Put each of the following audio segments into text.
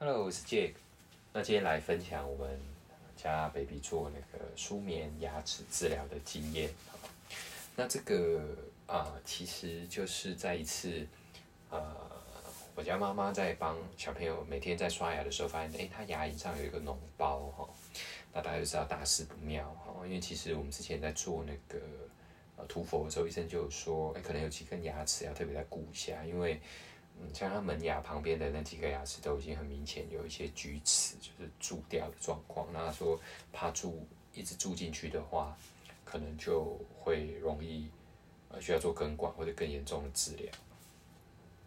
Hello，我是 Jake。那今天来分享我们家 baby 做那个舒眠牙齿治疗的经验。那这个啊、其实就是在一次呃，我家妈妈在帮小朋友每天在刷牙的时候，发现哎，他牙龈上有一个脓包哈。那大家就知道大事不妙哈，因为其实我们之前在做那个呃涂氟的时候，医生就有说，哎，可能有几根牙齿要特别再顾一下，因为。嗯，像他门牙旁边的那几个牙齿都已经很明显有一些齲齿，就是蛀掉的状况。那他说怕蛀一直蛀进去的话，可能就会容易呃需要做根管或者更严重的治疗。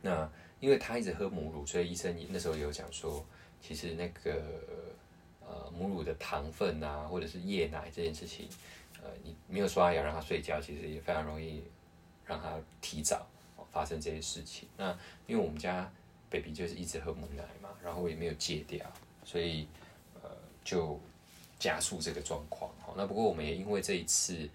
那因为他一直喝母乳，所以医生那时候有讲说，其实那个呃母乳的糖分啊，或者是夜奶这件事情，呃你没有刷牙让他睡觉，其实也非常容易让他提早。发生这些事情，那因为我们家 baby 就是一直喝母奶嘛，然后也没有戒掉，所以呃就加速这个状况。好，那不过我们也因为这一次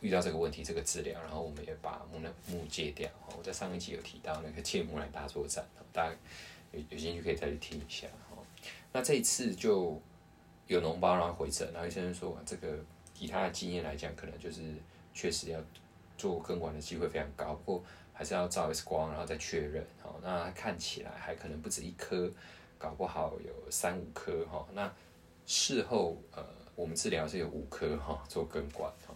遇到这个问题，这个治疗，然后我们也把母奶母戒掉。我在上一集有提到那个戒母奶大作战，大家有有兴趣可以再去听一下。那这一次就有脓包，然后回诊，然后医生说这个以他的经验来讲，可能就是确实要做根管的机会非常高，不过。还是要照 X 光，然后再确认。好，那看起来还可能不止一颗，搞不好有三五颗哈。那事后呃，我们治疗是有五颗哈，做根管哈。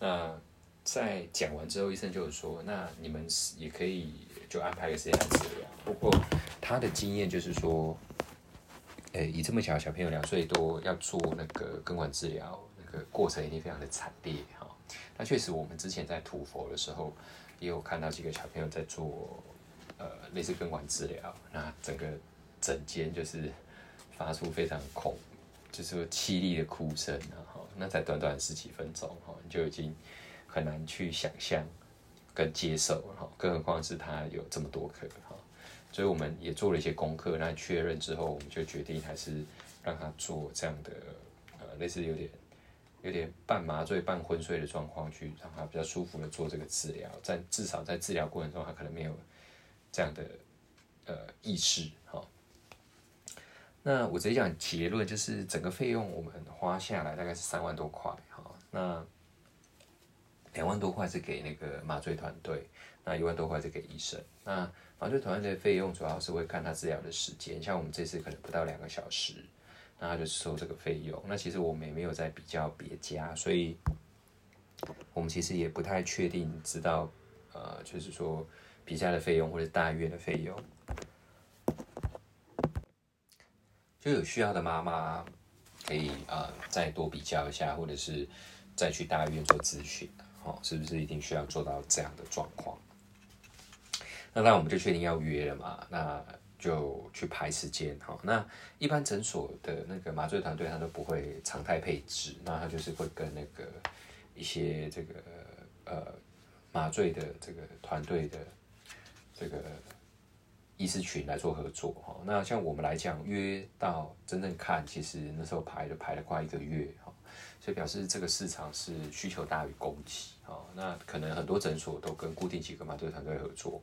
那在讲完之后，医生就有说，那你们也可以就安排个时间来治疗。不过他的经验就是说，诶，以这么小小朋友两岁多要做那个根管治疗，那个过程一定非常的惨烈哈。那确实，我们之前在涂氟的时候。也有看到几个小朋友在做，呃，类似根管治疗，那整个整间就是发出非常恐，就是说凄厉的哭声，然后那才短短十几分钟，哈，你就已经很难去想象跟接受，哈，更何况是他有这么多颗，哈，所以我们也做了一些功课，那确认之后，我们就决定还是让他做这样的，呃，类似有点。有点半麻醉半昏睡的状况，去让他比较舒服的做这个治疗，在至少在治疗过程中，他可能没有这样的呃意识哈。那我直接讲结论，就是整个费用我们花下来大概是三万多块哈。那两万多块是给那个麻醉团队，那一万多块是给医生。那麻醉团队的费用主要是会看他治疗的时间，像我们这次可能不到两个小时。那他就收这个费用。那其实我们也没有在比较别家，所以我们其实也不太确定知道，呃，就是说别家的费用或者大医院的费用。就有需要的妈妈可以呃再多比较一下，或者是再去大医院做咨询，哦，是不是一定需要做到这样的状况？那那我们就确定要约了嘛。那就去排时间哈。那一般诊所的那个麻醉团队，他都不会常态配置，那他就是会跟那个一些这个呃麻醉的这个团队的这个医师群来做合作哈。那像我们来讲，约到真正看，其实那时候排了排了快一个月哈，所以表示这个市场是需求大于供给哈。那可能很多诊所都跟固定几个麻醉团队合作，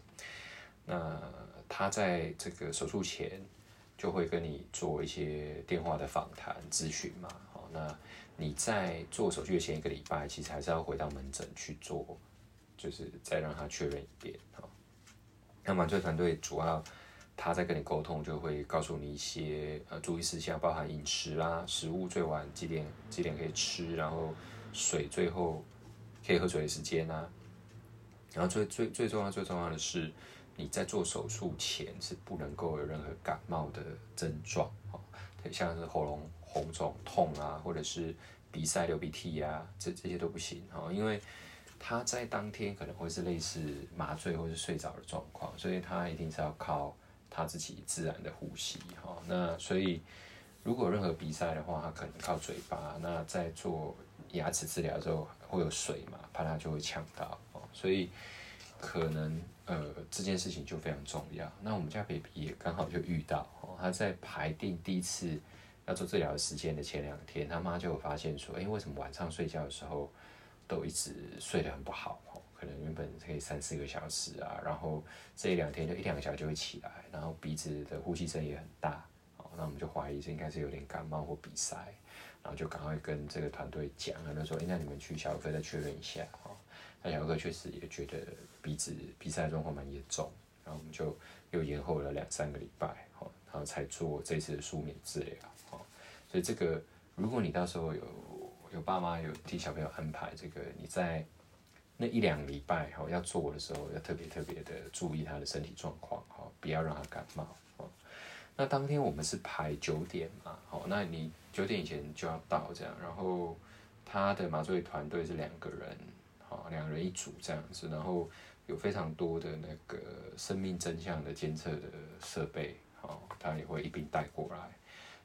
那。他在这个手术前就会跟你做一些电话的访谈咨询嘛，好，那你在做手术的前一个礼拜，其实还是要回到门诊去做，就是再让他确认一遍，好。那麻醉团队主要他在跟你沟通，就会告诉你一些呃注意事项，包含饮食啦，食物最晚几点几点可以吃，然后水最后可以喝水的时间啊，然后最最最重要最重要的是。你在做手术前是不能够有任何感冒的症状，对，像是喉咙红肿痛啊，或者是鼻塞流鼻涕啊，这这些都不行，因为他在当天可能会是类似麻醉或是睡着的状况，所以他一定是要靠他自己自然的呼吸，哈，那所以如果任何鼻塞的话，他可能靠嘴巴，那在做牙齿治疗的时候会有水嘛，怕他就会呛到哦，所以可能。呃，这件事情就非常重要。那我们家 baby 也刚好就遇到，哦，他在排定第一次要做治疗的时间的前两天，他妈就有发现说，哎，为什么晚上睡觉的时候都一直睡得很不好？哦，可能原本可以三四个小时啊，然后这一两天就一两个小时就会起来，然后鼻子的呼吸声也很大，那我们就怀疑这应该是有点感冒或鼻塞，然后就赶快跟这个团队讲，他就说，哎，那你们去小儿科再确认一下哈。那小哥确实也觉得鼻子鼻塞状况蛮严重，然后我们就又延后了两三个礼拜，哈，然后才做这次的舒眠治疗，哈。所以这个，如果你到时候有有爸妈有替小朋友安排这个，你在那一两礼拜哈要做的时候，要特别特别的注意他的身体状况，哈，不要让他感冒，那当天我们是排九点嘛，好，那你九点以前就要到这样，然后他的麻醉团队是两个人。啊，两人一组这样子，然后有非常多的那个生命真相的监测的设备，好，他也会一并带过来。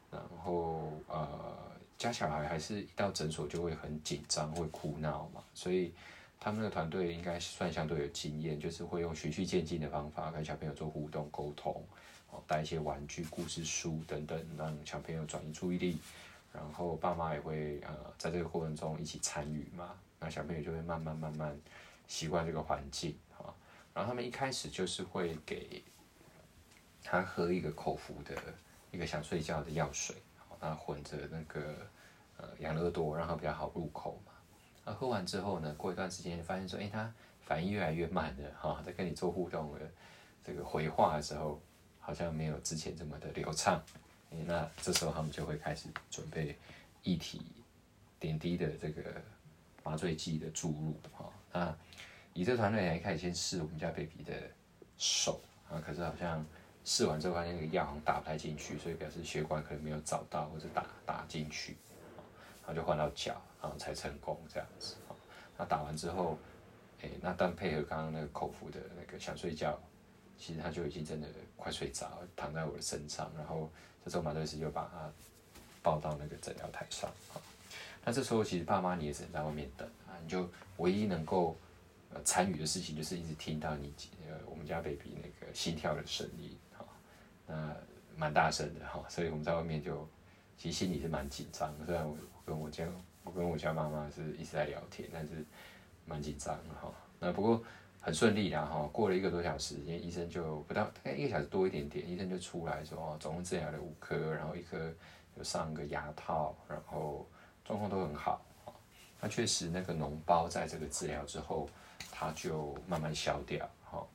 然后呃，家小孩还是一到诊所就会很紧张，会哭闹嘛，所以他们的团队应该算相对有经验，就是会用循序渐进的方法跟小朋友做互动沟通，哦，带一些玩具、故事书等等，让小朋友转移注意力。然后爸妈也会呃在这个过程中一起参与嘛。那小朋友就会慢慢慢慢习惯这个环境啊，然后他们一开始就是会给他喝一个口服的一个想睡觉的药水，那混着那个呃养乐多，让他比较好入口嘛。那喝完之后呢，过一段时间发现说，哎，他反应越来越慢了哈，在跟你做互动的这个回话的时候，好像没有之前这么的流畅。那这时候他们就会开始准备一体点滴的这个。麻醉剂的注入，哈，那以这团队来开始先试我们家 baby 的手啊，可是好像试完之后发现那个药好像打不太进去，所以表示血管可能没有找到或者打打进去，然后就换到脚，然后才成功这样子，那打完之后，哎，那但配合刚刚那个口服的那个想睡觉，其实他就已经真的快睡着，躺在我的身上，然后这时候麻醉师就把他抱到那个诊疗台上，那这时候其实爸妈你也只能在外面等啊，你就唯一能够呃参与的事情就是一直听到你呃我们家 baby 那个心跳的声音哈，那蛮大声的哈，所以我们在外面就其实心里是蛮紧张，虽然我跟我家我跟我家妈妈是一直在聊天，但是蛮紧张的哈。那不过很顺利的哈，过了一个多小时，因为医生就不到大概一个小时多一点点，医生就出来说哦，总共治疗了五颗，然后一颗有上个牙套，然后。状况都很好，那确实那个脓包在这个治疗之后，它就慢慢消掉，哈。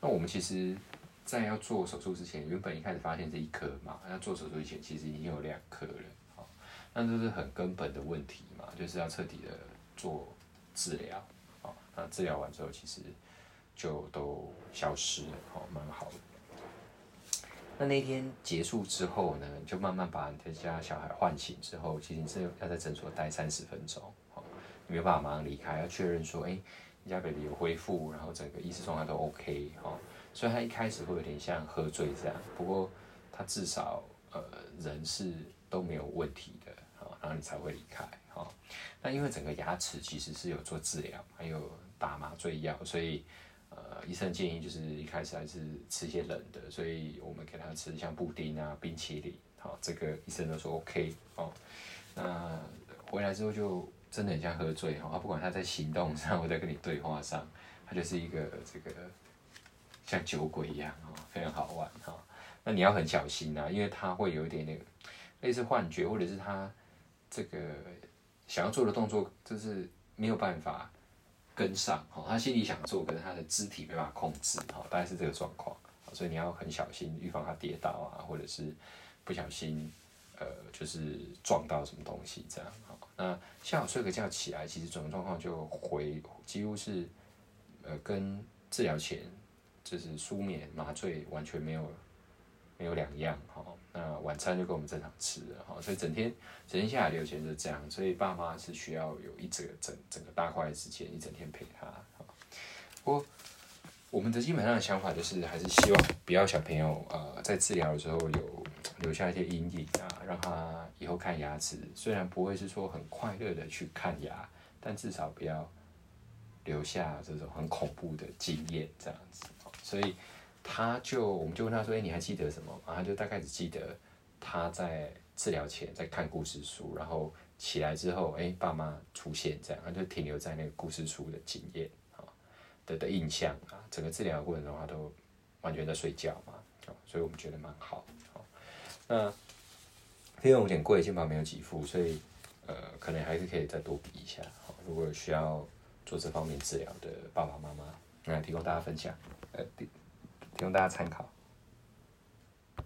那我们其实，在要做手术之前，原本一开始发现这一颗嘛，要做手术以前其实已经有两颗了，哈。那这是很根本的问题嘛，就是要彻底的做治疗，啊，那治疗完之后其实就都消失了，哈，蛮好的。那那天结束之后呢，就慢慢把你的家小孩唤醒之后，其实你是要在诊所待三十分钟，你没有办法马上离开，要确认说，哎，你家 baby 有恢复，然后整个意识状态都 OK 哈，所以他一开始会有点像喝醉这样，不过他至少呃人是都没有问题的，然后你才会离开哈。那因为整个牙齿其实是有做治疗，还有打麻醉药，所以。呃，医生建议就是一开始还是吃一些冷的，所以我们给他吃像布丁啊、冰淇淋，好，这个医生都说 OK 哦。那回来之后就真的很像喝醉哈，不管他在行动上或在跟你对话上，他就是一个这个像酒鬼一样哦，非常好玩哈。那你要很小心啊，因为他会有一点那个类似幻觉，或者是他这个想要做的动作就是没有办法。跟上，哈他心里想做，可是他的肢体没办法控制，哈大概是这个状况，所以你要很小心，预防他跌倒啊，或者是不小心，呃，就是撞到什么东西这样，那下午睡个觉起来，其实整个状况就回，几乎是，呃，跟治疗前就是舒眠麻醉完全没有。没有两样哈，那晚餐就跟我们正常吃的哈，所以整天整天下来流程就是这样，所以爸妈是需要有一整整整个大块的时间，一整天陪他。不过我们的基本上的想法就是，还是希望不要小朋友呃在治疗的时候有留下一些阴影啊，让他以后看牙齿虽然不会是说很快乐的去看牙，但至少不要留下这种很恐怖的经验这样子，所以。他就，我们就问他说：“哎，你还记得什么？”然后他就大概只记得他在治疗前在看故事书，然后起来之后，哎，爸妈出现这样，他就停留在那个故事书的经验啊的的印象啊。整个治疗过程中，他都完全在睡觉嘛，所以我们觉得蛮好。那费用有点贵，健保没有给付，所以呃，可能还是可以再多比一下。好，如果有需要做这方面治疗的爸爸妈妈，那提供大家分享，呃，供大家参考。